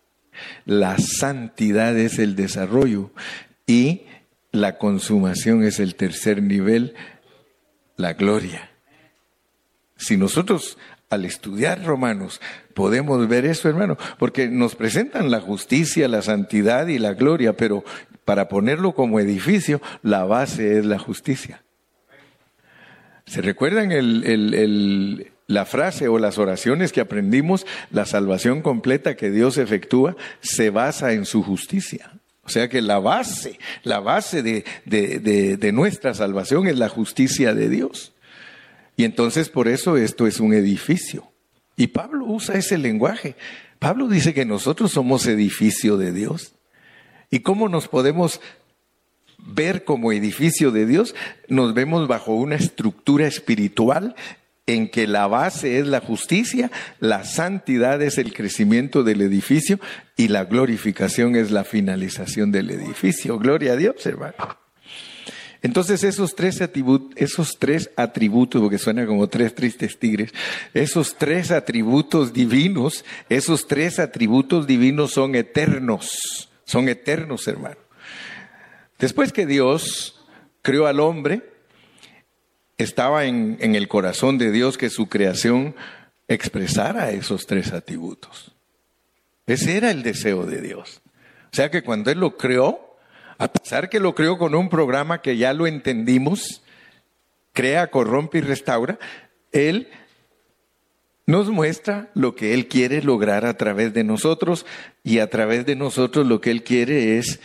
la santidad es el desarrollo y la consumación es el tercer nivel, la gloria. Si nosotros al estudiar Romanos podemos ver eso, hermano, porque nos presentan la justicia, la santidad y la gloria, pero para ponerlo como edificio, la base es la justicia. ¿Se recuerdan la frase o las oraciones que aprendimos? La salvación completa que Dios efectúa se basa en su justicia. O sea que la base, la base de, nuestra salvación es la justicia de Dios. Y entonces por eso esto es un edificio. Y Pablo usa ese lenguaje. Pablo dice que nosotros somos edificio de Dios. ¿Y cómo nos podemos ver como edificio de Dios? Nos vemos bajo una estructura espiritual en que la base es la justicia, la santidad es el crecimiento del edificio y la glorificación es la finalización del edificio. Gloria a Dios, hermano. Entonces esos tres, atributos, esos tres atributos, porque suena como tres tristes tigres, esos tres atributos divinos, esos tres atributos divinos son eternos, son eternos, hermano. Después que Dios creó al hombre, estaba en, en el corazón de Dios que su creación expresara esos tres atributos. Ese era el deseo de Dios. O sea que cuando Él lo creó, a pesar que lo creó con un programa que ya lo entendimos, crea, corrompe y restaura, Él nos muestra lo que Él quiere lograr a través de nosotros y a través de nosotros lo que Él quiere es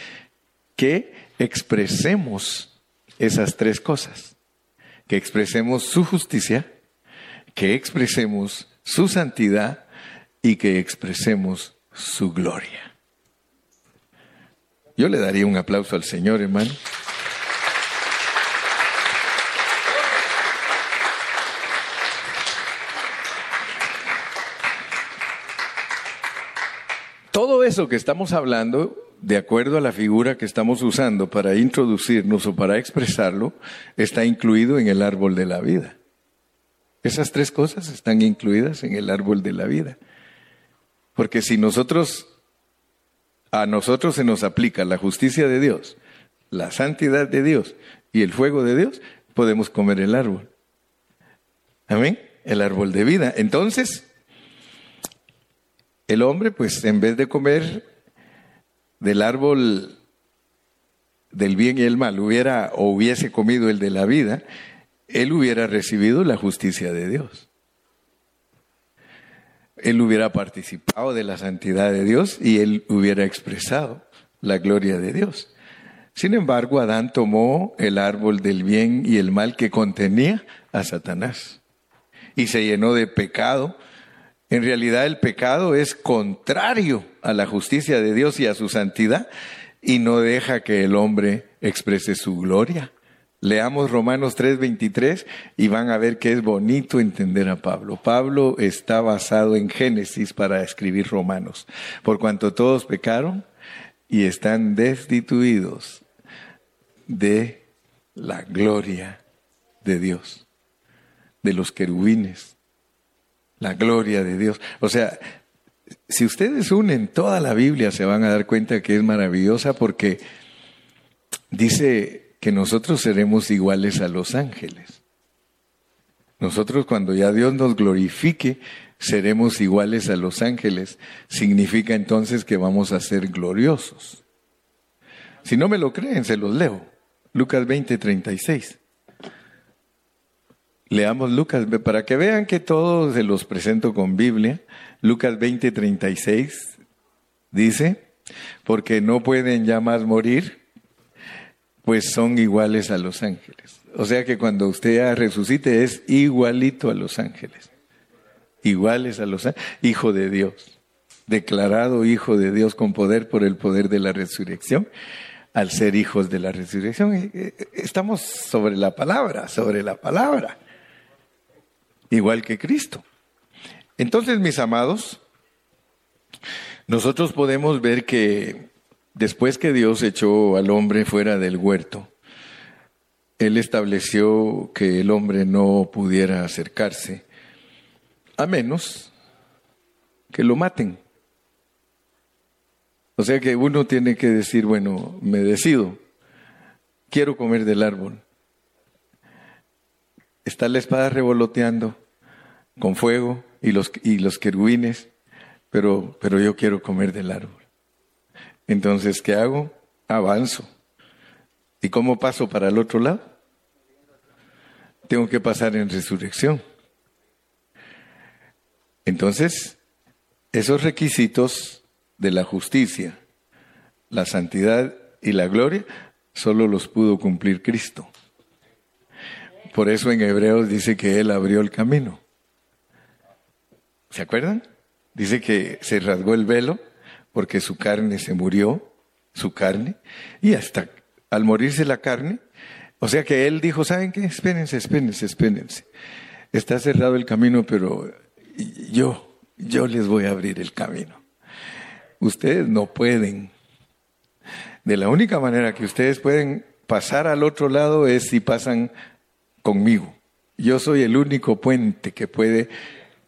que expresemos esas tres cosas, que expresemos su justicia, que expresemos su santidad y que expresemos su gloria. Yo le daría un aplauso al Señor, hermano. Todo eso que estamos hablando, de acuerdo a la figura que estamos usando para introducirnos o para expresarlo, está incluido en el árbol de la vida. Esas tres cosas están incluidas en el árbol de la vida. Porque si nosotros a nosotros se nos aplica la justicia de Dios, la santidad de Dios y el fuego de Dios, podemos comer el árbol. Amén. El árbol de vida. Entonces, el hombre, pues en vez de comer del árbol del bien y el mal, hubiera o hubiese comido el de la vida, él hubiera recibido la justicia de Dios él hubiera participado de la santidad de Dios y él hubiera expresado la gloria de Dios. Sin embargo, Adán tomó el árbol del bien y el mal que contenía a Satanás y se llenó de pecado. En realidad el pecado es contrario a la justicia de Dios y a su santidad y no deja que el hombre exprese su gloria. Leamos Romanos 3:23 y van a ver que es bonito entender a Pablo. Pablo está basado en Génesis para escribir Romanos. Por cuanto todos pecaron y están destituidos de la gloria de Dios, de los querubines, la gloria de Dios. O sea, si ustedes unen toda la Biblia se van a dar cuenta que es maravillosa porque dice que nosotros seremos iguales a los ángeles. Nosotros cuando ya Dios nos glorifique, seremos iguales a los ángeles. Significa entonces que vamos a ser gloriosos. Si no me lo creen, se los leo. Lucas 20, 36. Leamos Lucas, para que vean que todos se los presento con Biblia. Lucas 20, 36 dice, porque no pueden ya más morir pues son iguales a los ángeles. O sea que cuando usted resucite es igualito a los ángeles. Iguales a los ángeles. Hijo de Dios. Declarado hijo de Dios con poder por el poder de la resurrección. Al ser hijos de la resurrección. Eh, eh, estamos sobre la palabra, sobre la palabra. Igual que Cristo. Entonces, mis amados, nosotros podemos ver que después que Dios echó al hombre fuera del huerto, Él estableció que el hombre no pudiera acercarse, a menos que lo maten. O sea que uno tiene que decir, bueno, me decido, quiero comer del árbol. Está la espada revoloteando con fuego y los, y los querubines, pero, pero yo quiero comer del árbol. Entonces, ¿qué hago? Avanzo. ¿Y cómo paso para el otro lado? Tengo que pasar en resurrección. Entonces, esos requisitos de la justicia, la santidad y la gloria, solo los pudo cumplir Cristo. Por eso en Hebreos dice que Él abrió el camino. ¿Se acuerdan? Dice que se rasgó el velo porque su carne se murió, su carne, y hasta al morirse la carne, o sea que Él dijo, ¿saben qué? Espérense, espérense, espérense. Está cerrado el camino, pero yo, yo les voy a abrir el camino. Ustedes no pueden. De la única manera que ustedes pueden pasar al otro lado es si pasan conmigo. Yo soy el único puente que puede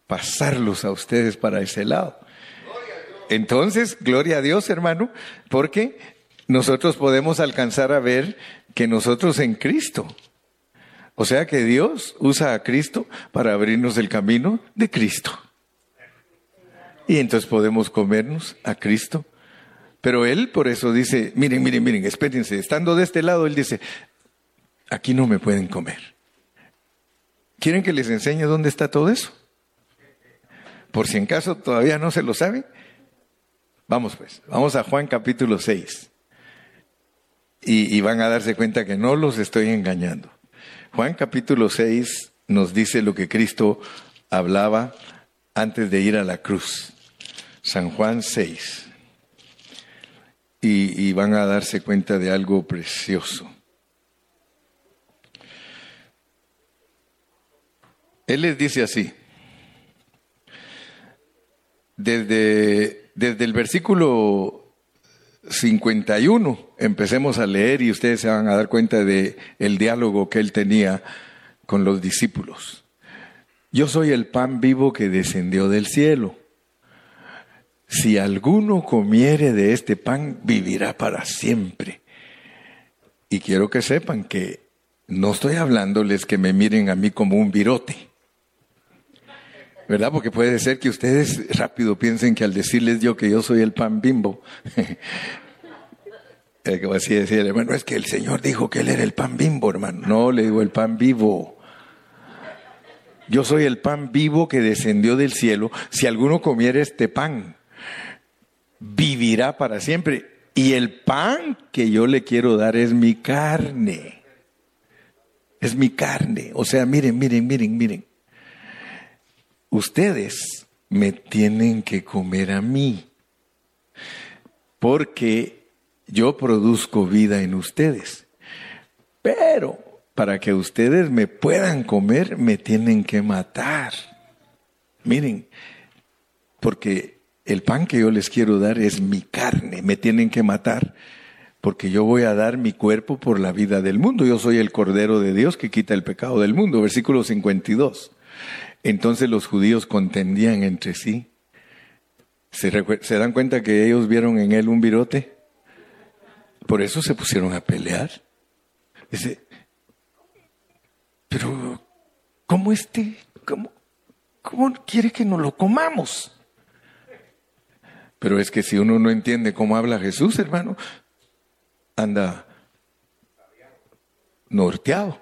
pasarlos a ustedes para ese lado. Entonces, gloria a Dios, hermano, porque nosotros podemos alcanzar a ver que nosotros en Cristo, o sea que Dios usa a Cristo para abrirnos el camino de Cristo. Y entonces podemos comernos a Cristo. Pero Él por eso dice, miren, miren, miren, espérense, estando de este lado, Él dice, aquí no me pueden comer. ¿Quieren que les enseñe dónde está todo eso? Por si en caso todavía no se lo sabe. Vamos pues, vamos a Juan capítulo 6. Y, van a darse cuenta que no los estoy engañando. Juan capítulo 6 nos dice lo que Cristo hablaba antes de ir a la cruz. San Juan 6. Y, y van a darse cuenta de algo precioso. Él les dice así, desde, desde el versículo 51 empecemos a leer y ustedes se van a dar cuenta de el diálogo que él tenía con los discípulos. Yo soy el pan vivo que descendió del cielo. Si alguno comiere de este pan, vivirá para siempre. Y quiero que sepan que no estoy hablándoles que me miren a mí como un virote. ¿Verdad? Porque puede ser que ustedes rápido piensen que al decirles yo que yo soy el pan bimbo, como así decía el hermano, es que el Señor dijo que Él era el pan bimbo, hermano. No, le digo el pan vivo. Yo soy el pan vivo que descendió del cielo. Si alguno comiera este pan, vivirá para siempre. Y el pan que yo le quiero dar es mi carne. Es mi carne. O sea, miren, miren, miren, miren ustedes me tienen que comer a mí, porque yo produzco vida en ustedes. Pero para que ustedes me puedan comer, me tienen que matar. Miren, porque el pan que yo les quiero dar es mi carne, me tienen que matar, porque yo voy a dar mi cuerpo por la vida del mundo. Yo soy el Cordero de Dios que quita el pecado del mundo, versículo 52. Entonces los judíos contendían entre sí. ¿Se, dan cuenta que ellos vieron en él un virote? Por eso se pusieron a pelear. Dice, pero ¿cómo este, cómo, cómo quiere que nos lo comamos? Pero es que si uno no entiende cómo habla Jesús, hermano, anda norteado.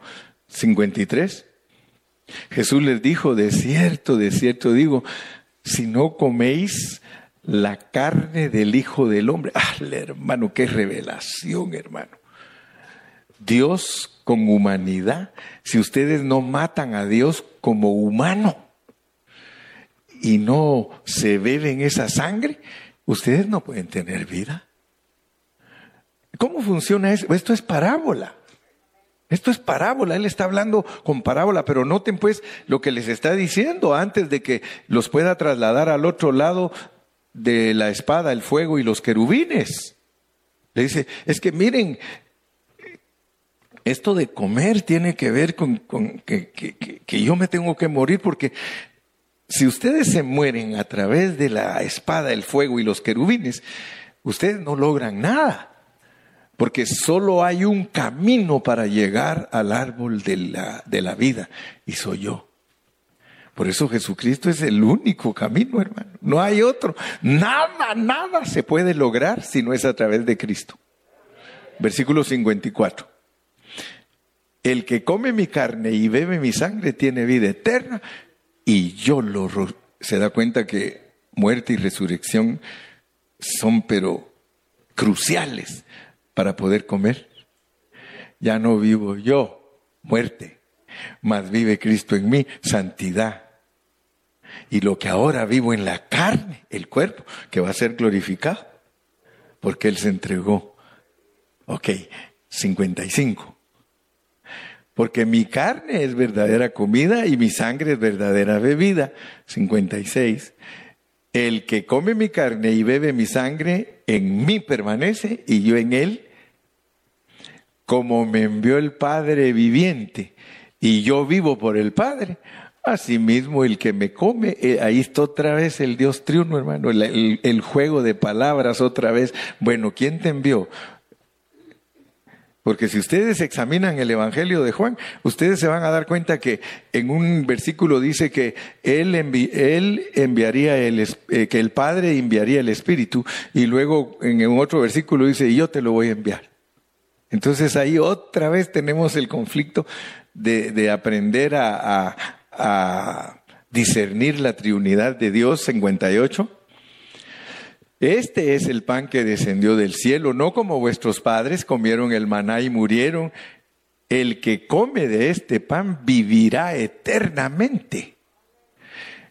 53. Jesús les dijo, de cierto, de cierto digo, si no coméis la carne del Hijo del Hombre. Ah, hermano, qué revelación, hermano. Dios con humanidad, si ustedes no matan a Dios como humano y no se beben esa sangre, ustedes no pueden tener vida. ¿Cómo funciona eso? Esto es parábola. Esto es parábola, él está hablando con parábola, pero noten pues lo que les está diciendo antes de que los pueda trasladar al otro lado de la espada, el fuego y los querubines. Le dice, es que miren, esto de comer tiene que ver con, que, yo me tengo que morir porque si ustedes se mueren a través de la espada, el fuego y los querubines, ustedes no logran nada. Porque solo hay un camino para llegar al árbol de la, de la vida y soy yo. Por eso Jesucristo es el único camino, hermano. No hay otro. Nada, nada se puede lograr si no es a través de Cristo. Versículo 54. El que come mi carne y bebe mi sangre tiene vida eterna y yo lo... Se da cuenta que muerte y resurrección son pero cruciales para poder comer. Ya no vivo yo, muerte, mas vive Cristo en mí, santidad. Y lo que ahora vivo en la carne, el cuerpo, que va a ser glorificado, porque Él se entregó. Ok, 55 porque mi carne es verdadera comida y mi sangre es verdadera bebida. 56. El que come mi carne y bebe mi sangre, en mí permanece y yo en él. Como me envió el Padre viviente y yo vivo por el Padre, Asimismo, el que me come, eh, ahí está otra vez el Dios triuno, hermano, el, juego de palabras otra vez. Bueno, ¿quién te envió? Porque si ustedes examinan el Evangelio de Juan, ustedes se van a dar cuenta que en un versículo dice que él, enviaría el, eh, que el Padre enviaría el Espíritu, y luego en otro versículo dice, yo te lo voy a enviar. Entonces ahí otra vez tenemos el conflicto de, aprender a, a discernir la triunidad de Dios 58 este es el pan que descendió del cielo, no como vuestros padres comieron el maná y murieron. El que come de este pan vivirá eternamente.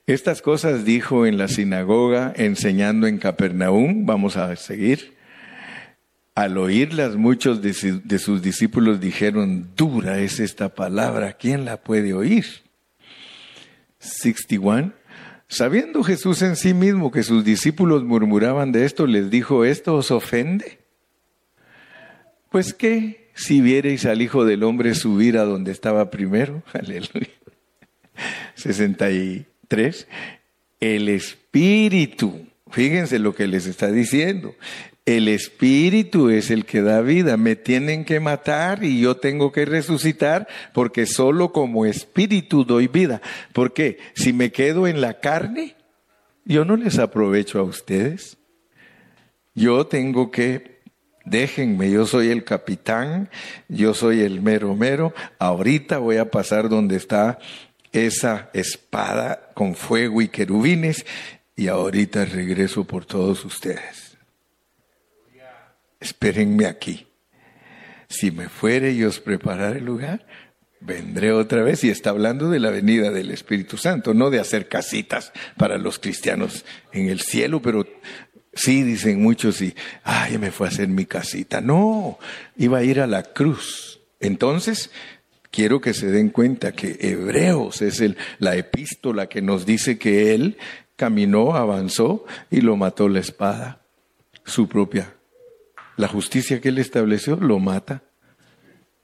Estas cosas dijo en la sinagoga, enseñando en Capernaum. Vamos a seguir. Al oírlas, muchos de, sus discípulos dijeron, dura es esta palabra, ¿quién la puede oír? 61. Sabiendo Jesús en sí mismo que sus discípulos murmuraban de esto, les dijo, ¿esto os ofende? Pues qué si viereis al Hijo del Hombre subir a donde estaba primero. Aleluya. 63. El Espíritu, fíjense lo que les está diciendo, el espíritu es el que da vida. Me tienen que matar y yo tengo que resucitar porque solo como espíritu doy vida. Porque si me quedo en la carne, yo no les aprovecho a ustedes. Yo tengo que, déjenme, yo soy el capitán, yo soy el mero mero. Ahorita voy a pasar donde está esa espada con fuego y querubines y ahorita regreso por todos ustedes espérenme aquí. Si me fuere y os preparar el lugar, vendré otra vez. Y está hablando de la venida del Espíritu Santo, no de hacer casitas para los cristianos en el cielo, pero sí dicen muchos y, ay, me fue a hacer mi casita. No, iba a ir a la cruz. Entonces, quiero que se den cuenta que Hebreos es la epístola que nos dice que él caminó, avanzó y lo mató la espada, su propia la justicia que Él estableció lo mata.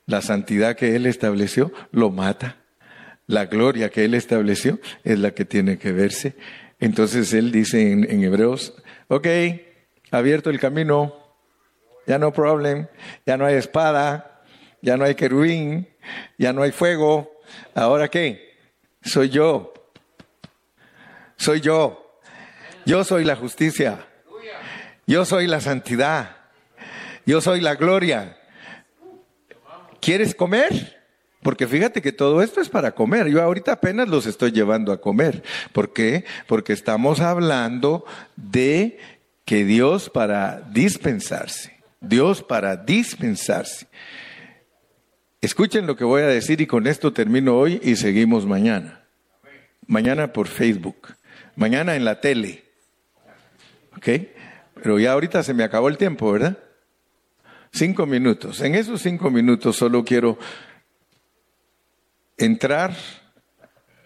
La santidad que Él estableció lo mata. La gloria que Él estableció es la que tiene que verse. Entonces Él dice en, Hebreos, ok, abierto el camino, ya no problem, ya no hay espada, ya no hay querubín, ya no hay fuego. ¿Ahora qué? Soy yo. Soy yo. Yo soy la justicia. Yo soy la santidad. Yo soy la gloria. ¿Quieres comer? Porque fíjate que todo esto es para comer. Yo ahorita apenas los estoy llevando a comer. ¿Por qué? Porque estamos hablando de que Dios para dispensarse. Dios para dispensarse. Escuchen lo que voy a decir y con esto termino hoy y seguimos mañana. Mañana por Facebook. Mañana en la tele. ¿Ok? Pero ya ahorita se me acabó el tiempo, ¿verdad? Cinco minutos. En esos cinco minutos solo quiero entrar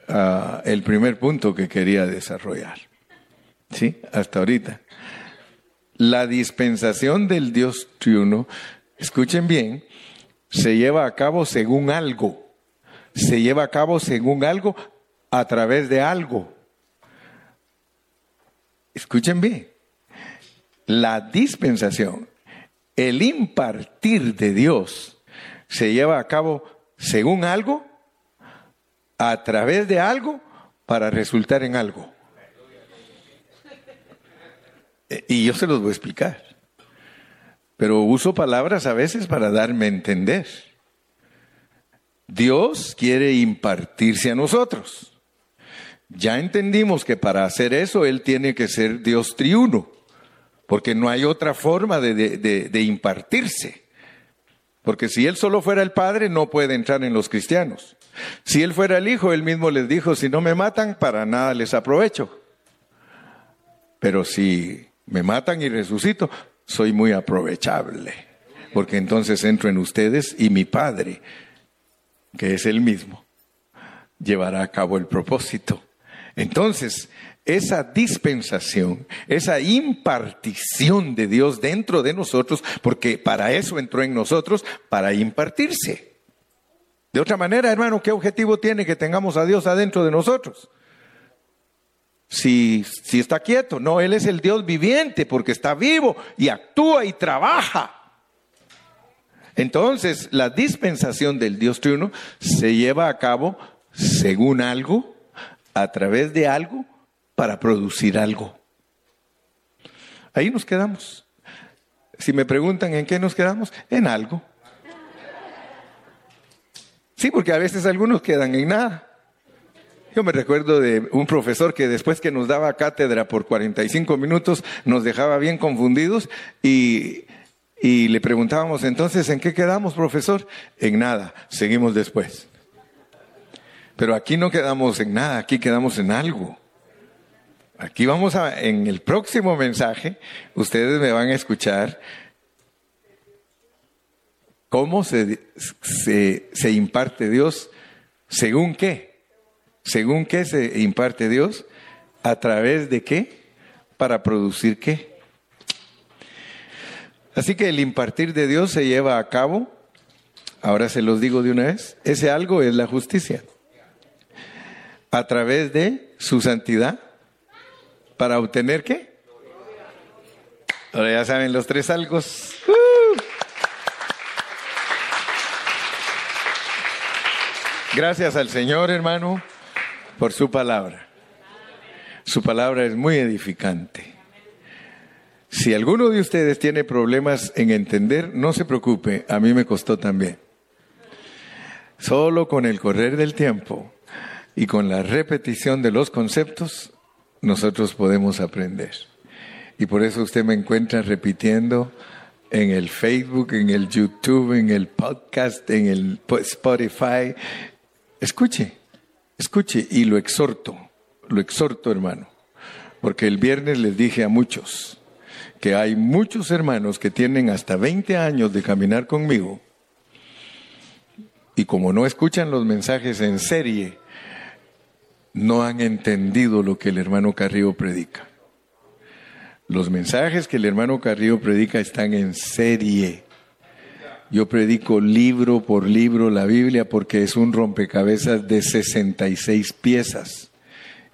a el primer punto que quería desarrollar. ¿Sí? Hasta ahorita. la dispensación del Dios triuno, escuchen bien, se lleva a cabo según algo. Se lleva a cabo según algo a través de algo. Escuchen bien. La dispensación, el impartir de Dios, se lleva a cabo según algo, a través de algo, para resultar en algo. Y yo se los voy a explicar. Pero uso palabras a veces para darme a entender. Dios quiere impartirse a nosotros. Ya entendimos que para hacer eso Él tiene que ser Dios triuno, porque no hay otra forma de, impartirse. Porque si Él solo fuera el Padre, no puede entrar en los cristianos. Si Él fuera el Hijo, Él mismo les dijo, si no me matan, para nada les aprovecho. Pero si me matan y resucito, soy muy aprovechable, porque entonces entro en ustedes y mi Padre, que es el mismo, llevará a cabo el propósito. Entonces, esa dispensación, esa impartición de Dios dentro de nosotros, porque para eso entró en nosotros, para impartirse. De otra manera, hermano, ¿qué objetivo tiene que tengamos a Dios adentro de nosotros? si, si está quieto. No, Él es el Dios viviente porque está vivo y actúa y trabaja. Entonces, la dispensación del Dios triuno se lleva a cabo según algo, a través de algo, para producir algo. Ahí nos quedamos. Si me preguntan en qué nos quedamos, en algo. Sí, porque a veces algunos quedan en nada. Yo me recuerdo de un profesor que después que nos daba cátedra por 45 minutos nos dejaba bien confundidos y, y le preguntábamos entonces, ¿en qué quedamos, profesor? En nada, seguimos después. Pero aquí no quedamos en nada, aquí quedamos en algo. Aquí vamos a, en el próximo mensaje, ustedes me van a escuchar cómo se, se, se imparte Dios, según qué. ¿Según qué se imparte Dios? ¿A través de qué? Para producir qué. Así que el impartir de Dios se lleva a cabo, ahora se los digo de una vez, ese algo es la justicia. A través de su santidad, para obtener qué? Ahora ya saben los tres algos. ¡Uh! Gracias al Señor, hermano por su palabra. Su palabra es muy edificante. Si alguno de ustedes tiene problemas en entender, no se preocupe, a mí me costó también. Solo con el correr del tiempo y con la repetición de los conceptos, nosotros podemos aprender. Y por eso usted me encuentra repitiendo en el Facebook, en el YouTube, en el podcast, en el Spotify. Escuche, Escuche y lo exhorto, lo exhorto hermano, porque el viernes les dije a muchos que hay muchos hermanos que tienen hasta 20 años de caminar conmigo y como no escuchan los mensajes en serie, no han entendido lo que el hermano Carrillo predica. Los mensajes que el hermano Carrillo predica están en serie. Yo predico libro por libro la Biblia porque es un rompecabezas de 66 piezas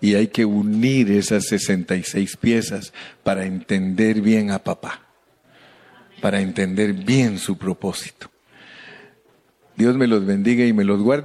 y hay que unir esas 66 piezas para entender bien a papá, para entender bien su propósito. Dios me los bendiga y me los guarde.